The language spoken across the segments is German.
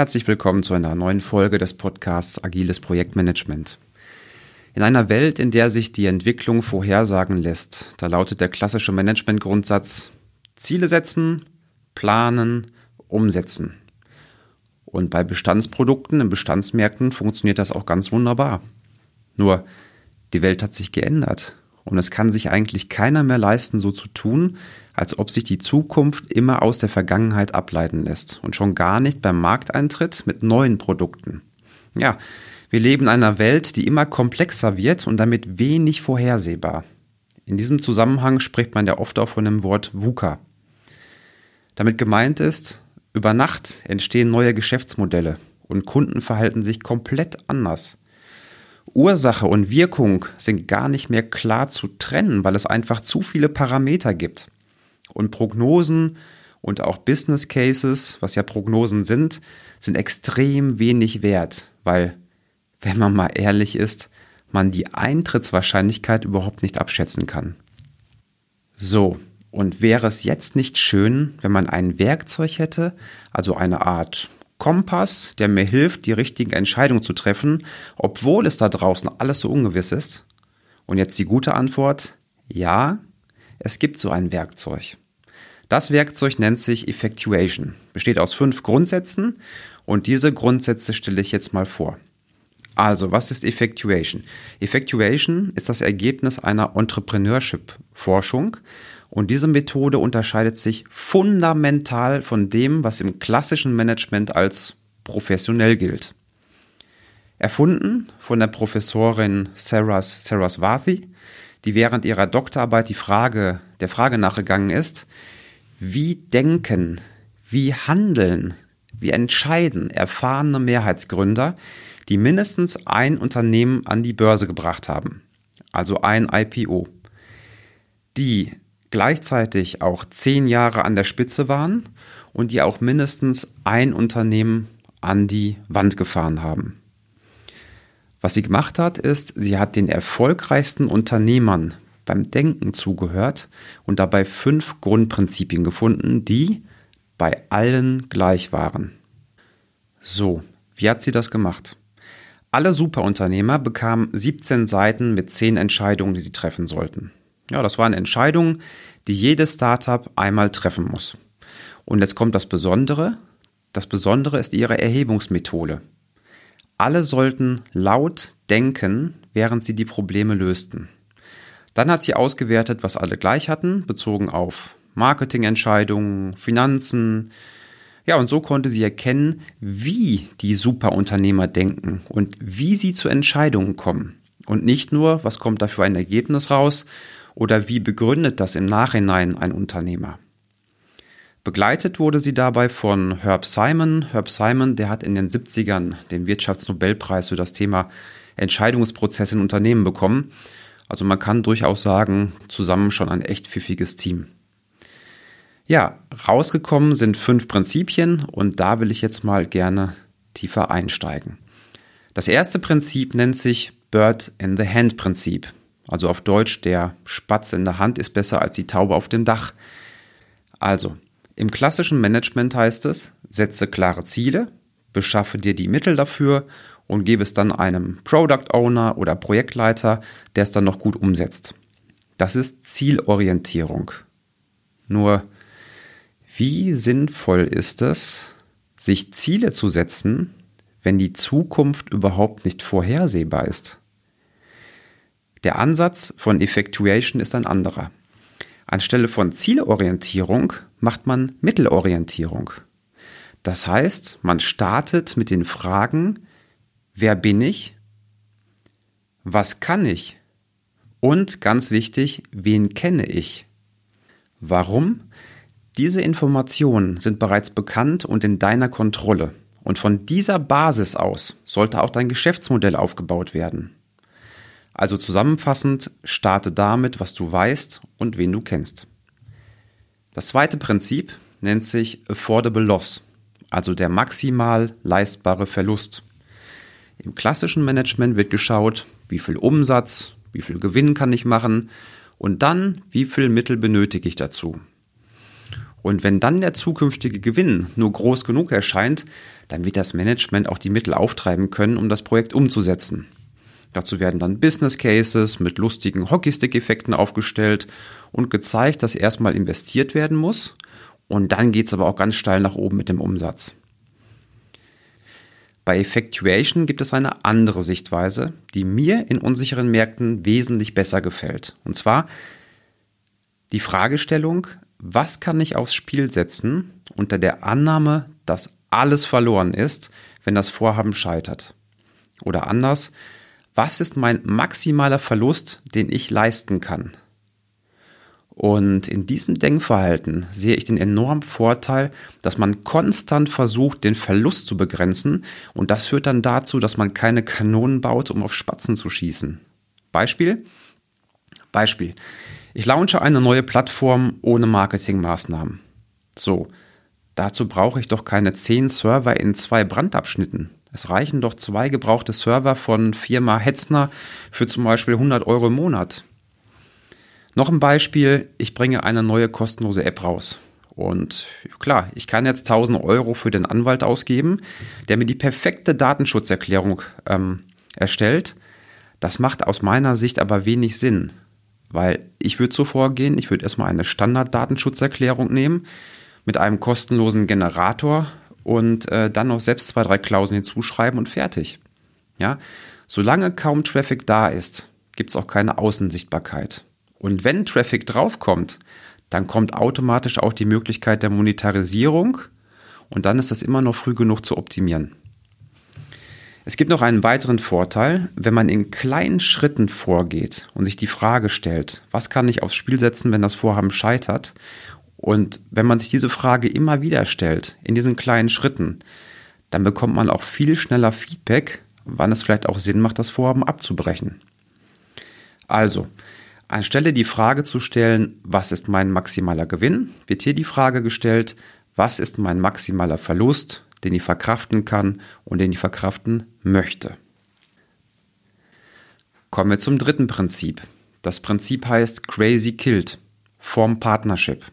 Herzlich willkommen zu einer neuen Folge des Podcasts Agiles Projektmanagement. In einer Welt, in der sich die Entwicklung vorhersagen lässt, da lautet der klassische Managementgrundsatz Ziele setzen, planen, umsetzen. Und bei Bestandsprodukten in Bestandsmärkten funktioniert das auch ganz wunderbar. Nur, die Welt hat sich geändert und es kann sich eigentlich keiner mehr leisten, so zu tun, als ob sich die Zukunft immer aus der Vergangenheit ableiten lässt und schon gar nicht beim Markteintritt mit neuen Produkten. Ja, wir leben in einer Welt, die immer komplexer wird und damit wenig vorhersehbar. In diesem Zusammenhang spricht man ja oft auch von dem Wort VUCA. Damit gemeint ist, über Nacht entstehen neue Geschäftsmodelle und Kunden verhalten sich komplett anders. Ursache und Wirkung sind gar nicht mehr klar zu trennen, weil es einfach zu viele Parameter gibt. Und Prognosen und auch Business Cases, was ja Prognosen sind, sind extrem wenig wert, weil, wenn man mal ehrlich ist, man die Eintrittswahrscheinlichkeit überhaupt nicht abschätzen kann. So, und wäre es jetzt nicht schön, wenn man ein Werkzeug hätte, also eine Art Kompass, der mir hilft, die richtigen Entscheidungen zu treffen, obwohl es da draußen alles so ungewiss ist? Und jetzt die gute Antwort, ja, es gibt so ein Werkzeug. Das Werkzeug nennt sich Effectuation, besteht aus fünf Grundsätzen und diese Grundsätze stelle ich jetzt mal vor. Also, was ist Effectuation? Effectuation ist das Ergebnis einer Entrepreneurship-Forschung und diese Methode unterscheidet sich fundamental von dem, was im klassischen Management als professionell gilt. Erfunden von der Professorin Saras Saraswati, die während ihrer Doktorarbeit die Frage, der Frage nachgegangen ist, wie denken, wie handeln, wie entscheiden erfahrene Mehrheitsgründer, die mindestens ein Unternehmen an die Börse gebracht haben, also ein IPO, die gleichzeitig auch zehn Jahre an der Spitze waren und die auch mindestens ein Unternehmen an die Wand gefahren haben. Was sie gemacht hat, ist, sie hat den erfolgreichsten Unternehmern beim Denken zugehört und dabei fünf Grundprinzipien gefunden, die bei allen gleich waren. So, wie hat sie das gemacht? Alle Superunternehmer bekamen 17 Seiten mit 10 Entscheidungen, die sie treffen sollten. Ja, das waren Entscheidungen, die jedes Startup einmal treffen muss. Und jetzt kommt das Besondere. Das Besondere ist ihre Erhebungsmethode. Alle sollten laut denken, während sie die Probleme lösten. Dann hat sie ausgewertet, was alle gleich hatten, bezogen auf Marketingentscheidungen, Finanzen. Ja, und so konnte sie erkennen, wie die Superunternehmer denken und wie sie zu Entscheidungen kommen. Und nicht nur, was kommt da für ein Ergebnis raus, oder wie begründet das im Nachhinein ein Unternehmer? Begleitet wurde sie dabei von Herb Simon. Herb Simon, der hat in den 70ern den Wirtschaftsnobelpreis für das Thema Entscheidungsprozesse in Unternehmen bekommen. Also man kann durchaus sagen, zusammen schon ein echt pfiffiges Team. Ja, rausgekommen sind fünf Prinzipien und da will ich jetzt mal gerne tiefer einsteigen. Das erste Prinzip nennt sich Bird in the Hand Prinzip. Also auf Deutsch, der Spatz in der Hand ist besser als die Taube auf dem Dach. Also, im klassischen Management heißt es, setze klare Ziele, beschaffe dir die Mittel dafür und gebe es dann einem Product Owner oder Projektleiter, der es dann noch gut umsetzt. Das ist Zielorientierung. Nur, wie sinnvoll ist es, sich Ziele zu setzen, wenn die Zukunft überhaupt nicht vorhersehbar ist? Der Ansatz von Effectuation ist ein anderer. Anstelle von Zielorientierung macht man Mittelorientierung. Das heißt, man startet mit den Fragen, wer bin ich? Was kann ich? Und ganz wichtig, wen kenne ich? Warum? Diese Informationen sind bereits bekannt und in deiner Kontrolle. Und von dieser Basis aus sollte auch dein Geschäftsmodell aufgebaut werden. Also zusammenfassend, starte damit, was du weißt und wen du kennst. Das zweite Prinzip nennt sich Affordable Loss, also der maximal leistbare Verlust. Im klassischen Management wird geschaut, wie viel Umsatz, wie viel Gewinn kann ich machen und dann, wie viel Mittel benötige ich dazu. Und wenn dann der zukünftige Gewinn nur groß genug erscheint, dann wird das Management auch die Mittel auftreiben können, um das Projekt umzusetzen. Dazu werden dann Business Cases mit lustigen Hockeystick-Effekten aufgestellt und gezeigt, dass erstmal investiert werden muss. Und dann geht es aber auch ganz steil nach oben mit dem Umsatz. Bei Effectuation gibt es eine andere Sichtweise, die mir in unsicheren Märkten wesentlich besser gefällt. Und zwar die Fragestellung, was kann ich aufs Spiel setzen unter der Annahme, dass alles verloren ist, wenn das Vorhaben scheitert? Oder anders, was ist mein maximaler Verlust, den ich leisten kann? Und in diesem Denkverhalten sehe ich den enormen Vorteil, dass man konstant versucht, den Verlust zu begrenzen und das führt dann dazu, dass man keine Kanonen baut, um auf Spatzen zu schießen. Beispiel? Beispiel. Ich launche eine neue Plattform ohne Marketingmaßnahmen. So, dazu brauche ich doch keine zehn Server in zwei Brandabschnitten. Es reichen doch zwei gebrauchte Server von Firma Hetzner für zum Beispiel 100 Euro im Monat. Noch ein Beispiel, ich bringe eine neue kostenlose App raus. Und klar, ich kann jetzt 1000 Euro für den Anwalt ausgeben, der mir die perfekte Datenschutzerklärung ähm, erstellt. Das macht aus meiner Sicht aber wenig Sinn, weil ich würde so vorgehen, ich würde erstmal eine Standard-Datenschutzerklärung nehmen mit einem kostenlosen Generator und äh, dann noch selbst zwei, drei Klauseln hinzuschreiben und fertig. Ja, solange kaum Traffic da ist, gibt es auch keine Außensichtbarkeit. Und wenn Traffic draufkommt, dann kommt automatisch auch die Möglichkeit der Monetarisierung und dann ist das immer noch früh genug zu optimieren. Es gibt noch einen weiteren Vorteil, wenn man in kleinen Schritten vorgeht und sich die Frage stellt, was kann ich aufs Spiel setzen, wenn das Vorhaben scheitert und wenn man sich diese Frage immer wieder stellt, in diesen kleinen Schritten, dann bekommt man auch viel schneller Feedback, wann es vielleicht auch Sinn macht, das Vorhaben abzubrechen. Also, anstelle die Frage zu stellen, was ist mein maximaler Gewinn, wird hier die Frage gestellt, was ist mein maximaler Verlust, den ich verkraften kann und den ich verkraften möchte. Kommen wir zum dritten Prinzip. Das Prinzip heißt Crazy Killed, Form Partnership.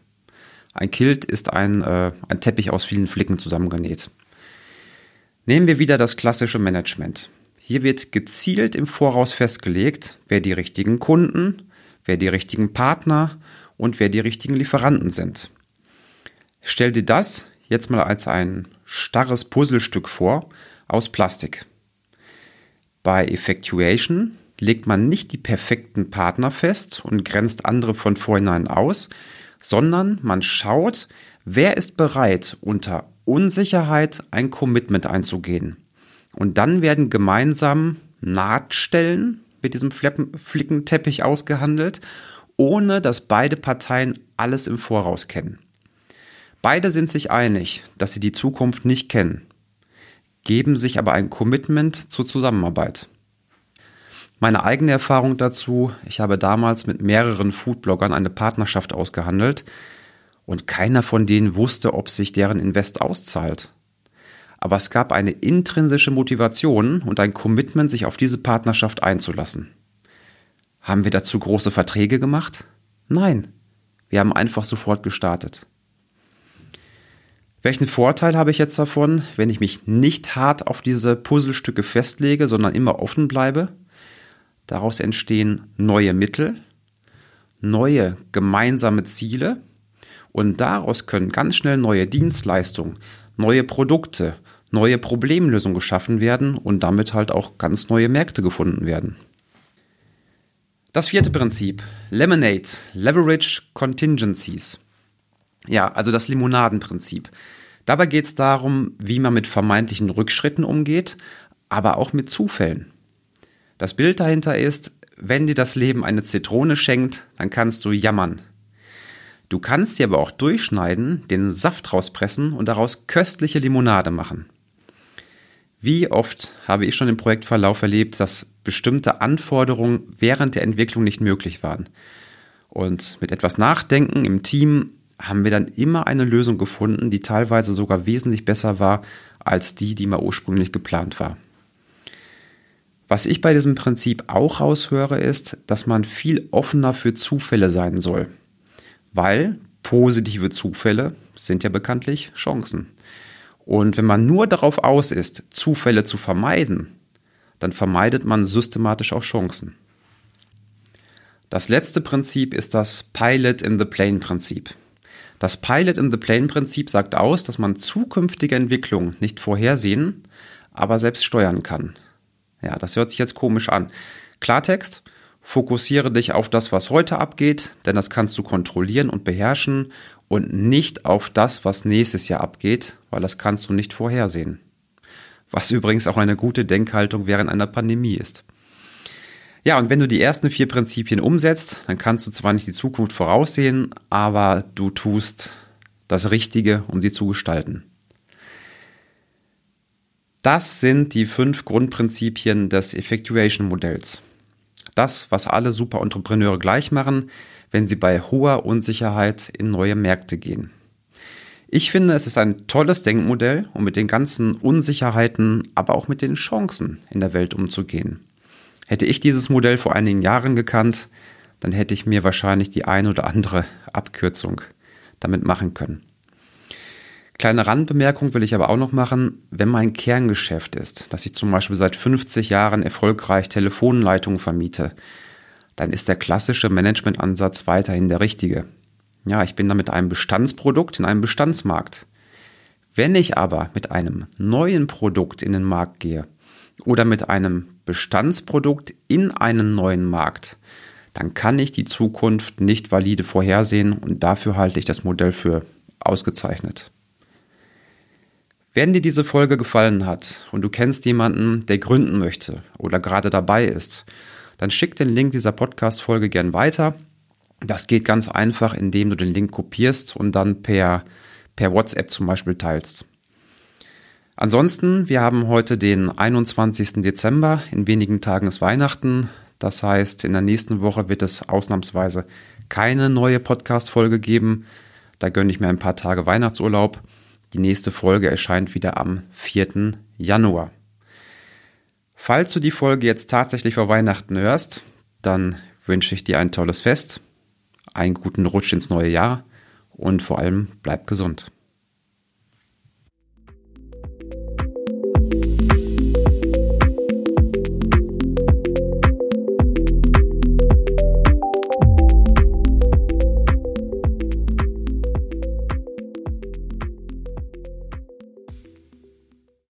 Ein Kilt ist ein, äh, ein Teppich aus vielen Flicken zusammengenäht. Nehmen wir wieder das klassische Management. Hier wird gezielt im Voraus festgelegt, wer die richtigen Kunden, wer die richtigen Partner und wer die richtigen Lieferanten sind. Stell dir das jetzt mal als ein starres Puzzlestück vor aus Plastik. Bei Effectuation legt man nicht die perfekten Partner fest und grenzt andere von vornherein aus, sondern man schaut, wer ist bereit, unter Unsicherheit ein Commitment einzugehen. Und dann werden gemeinsam Nahtstellen mit diesem Flickenteppich ausgehandelt, ohne dass beide Parteien alles im Voraus kennen. Beide sind sich einig, dass sie die Zukunft nicht kennen, geben sich aber ein Commitment zur Zusammenarbeit. Meine eigene Erfahrung dazu, ich habe damals mit mehreren Foodbloggern eine Partnerschaft ausgehandelt und keiner von denen wusste, ob sich deren Invest auszahlt. Aber es gab eine intrinsische Motivation und ein Commitment, sich auf diese Partnerschaft einzulassen. Haben wir dazu große Verträge gemacht? Nein, wir haben einfach sofort gestartet. Welchen Vorteil habe ich jetzt davon, wenn ich mich nicht hart auf diese Puzzlestücke festlege, sondern immer offen bleibe? Daraus entstehen neue Mittel, neue gemeinsame Ziele und daraus können ganz schnell neue Dienstleistungen, neue Produkte, neue Problemlösungen geschaffen werden und damit halt auch ganz neue Märkte gefunden werden. Das vierte Prinzip, Lemonade, Leverage Contingencies. Ja, also das Limonadenprinzip. Dabei geht es darum, wie man mit vermeintlichen Rückschritten umgeht, aber auch mit Zufällen. Das Bild dahinter ist, wenn dir das Leben eine Zitrone schenkt, dann kannst du jammern. Du kannst sie aber auch durchschneiden, den Saft rauspressen und daraus köstliche Limonade machen. Wie oft habe ich schon im Projektverlauf erlebt, dass bestimmte Anforderungen während der Entwicklung nicht möglich waren. Und mit etwas Nachdenken im Team haben wir dann immer eine Lösung gefunden, die teilweise sogar wesentlich besser war als die, die mal ursprünglich geplant war. Was ich bei diesem Prinzip auch raushöre, ist, dass man viel offener für Zufälle sein soll. Weil positive Zufälle sind ja bekanntlich Chancen. Und wenn man nur darauf aus ist, Zufälle zu vermeiden, dann vermeidet man systematisch auch Chancen. Das letzte Prinzip ist das Pilot in the Plane Prinzip. Das Pilot in the Plane Prinzip sagt aus, dass man zukünftige Entwicklungen nicht vorhersehen, aber selbst steuern kann. Ja, das hört sich jetzt komisch an. Klartext, fokussiere dich auf das, was heute abgeht, denn das kannst du kontrollieren und beherrschen und nicht auf das, was nächstes Jahr abgeht, weil das kannst du nicht vorhersehen. Was übrigens auch eine gute Denkhaltung während einer Pandemie ist. Ja, und wenn du die ersten vier Prinzipien umsetzt, dann kannst du zwar nicht die Zukunft voraussehen, aber du tust das Richtige, um sie zu gestalten. Das sind die fünf Grundprinzipien des Effectuation-Modells. Das, was alle Super-Entrepreneure gleich machen, wenn sie bei hoher Unsicherheit in neue Märkte gehen. Ich finde, es ist ein tolles Denkmodell, um mit den ganzen Unsicherheiten, aber auch mit den Chancen in der Welt umzugehen. Hätte ich dieses Modell vor einigen Jahren gekannt, dann hätte ich mir wahrscheinlich die ein oder andere Abkürzung damit machen können. Kleine Randbemerkung will ich aber auch noch machen, wenn mein Kerngeschäft ist, dass ich zum Beispiel seit 50 Jahren erfolgreich Telefonleitungen vermiete, dann ist der klassische Managementansatz weiterhin der richtige. Ja, ich bin da mit einem Bestandsprodukt in einem Bestandsmarkt. Wenn ich aber mit einem neuen Produkt in den Markt gehe oder mit einem Bestandsprodukt in einen neuen Markt, dann kann ich die Zukunft nicht valide vorhersehen und dafür halte ich das Modell für ausgezeichnet. Wenn dir diese Folge gefallen hat und du kennst jemanden, der gründen möchte oder gerade dabei ist, dann schick den Link dieser Podcast-Folge gern weiter. Das geht ganz einfach, indem du den Link kopierst und dann per, per WhatsApp zum Beispiel teilst. Ansonsten, wir haben heute den 21. Dezember. In wenigen Tagen ist Weihnachten. Das heißt, in der nächsten Woche wird es ausnahmsweise keine neue Podcast-Folge geben. Da gönne ich mir ein paar Tage Weihnachtsurlaub. Die nächste Folge erscheint wieder am 4. Januar. Falls du die Folge jetzt tatsächlich vor Weihnachten hörst, dann wünsche ich dir ein tolles Fest, einen guten Rutsch ins neue Jahr und vor allem bleib gesund.